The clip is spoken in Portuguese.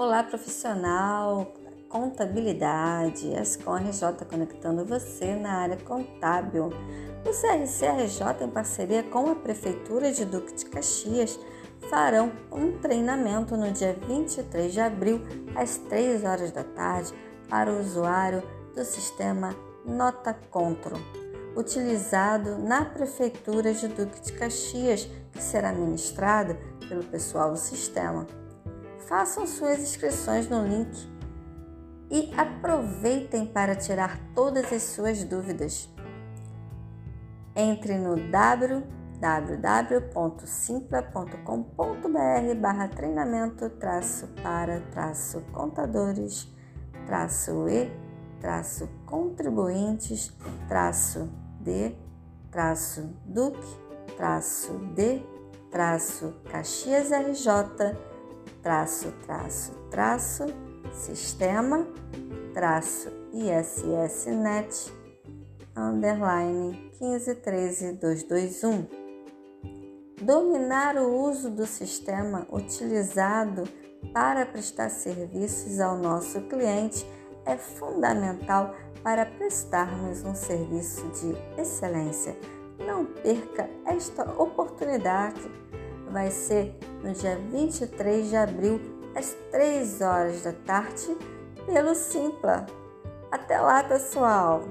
Olá, profissional, contabilidade, Ascom RJ conectando você na área contábil. O CRCRJ, em parceria com a Prefeitura de Duque de Caxias, farão um treinamento no dia 23 de abril, às 3 horas da tarde, para o usuário do sistema Nota Control, utilizado na Prefeitura de Duque de Caxias, que será ministrado pelo pessoal do sistema façam suas inscrições no link e aproveitem para tirar todas as suas dúvidas. Entre no www.simpla.com.br barra treinamento traço para traço contadores traço e traço contribuintes traço de traço duque traço de traço Caxias RJ traço, traço, traço, sistema, traço, ISSnet, underline 1513221. Dominar o uso do sistema utilizado para prestar serviços ao nosso cliente é fundamental para prestarmos um serviço de excelência. Não perca esta oportunidade vai ser no dia 23 de abril, às 3 horas da tarde, pelo Simpla. Até lá, pessoal!